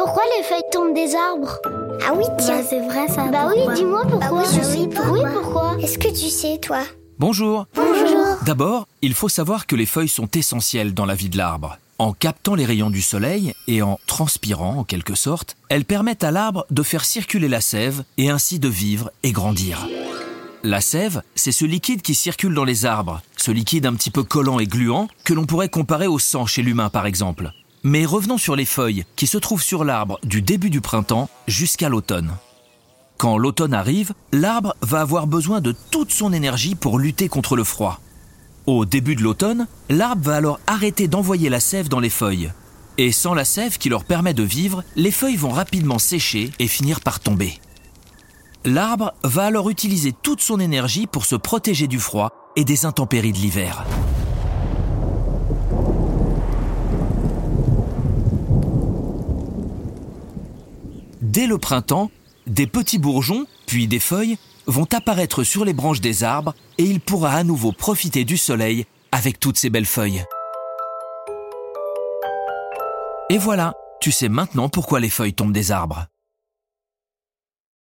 pourquoi les feuilles tombent des arbres Ah oui, tiens. Bah, c'est vrai ça. Bah oui, pourquoi dis-moi pourquoi. Bah oui, je sais pourquoi. Oui, pourquoi Est-ce que tu sais, toi Bonjour. Bonjour. D'abord, il faut savoir que les feuilles sont essentielles dans la vie de l'arbre. En captant les rayons du soleil et en transpirant en quelque sorte, elles permettent à l'arbre de faire circuler la sève et ainsi de vivre et grandir. La sève, c'est ce liquide qui circule dans les arbres, ce liquide un petit peu collant et gluant que l'on pourrait comparer au sang chez l'humain par exemple. Mais revenons sur les feuilles qui se trouvent sur l'arbre du début du printemps jusqu'à l'automne. Quand l'automne arrive, l'arbre va avoir besoin de toute son énergie pour lutter contre le froid. Au début de l'automne, l'arbre va alors arrêter d'envoyer la sève dans les feuilles. Et sans la sève qui leur permet de vivre, les feuilles vont rapidement sécher et finir par tomber. L'arbre va alors utiliser toute son énergie pour se protéger du froid et des intempéries de l'hiver. Dès le printemps, des petits bourgeons, puis des feuilles, vont apparaître sur les branches des arbres et il pourra à nouveau profiter du soleil avec toutes ces belles feuilles. Et voilà, tu sais maintenant pourquoi les feuilles tombent des arbres.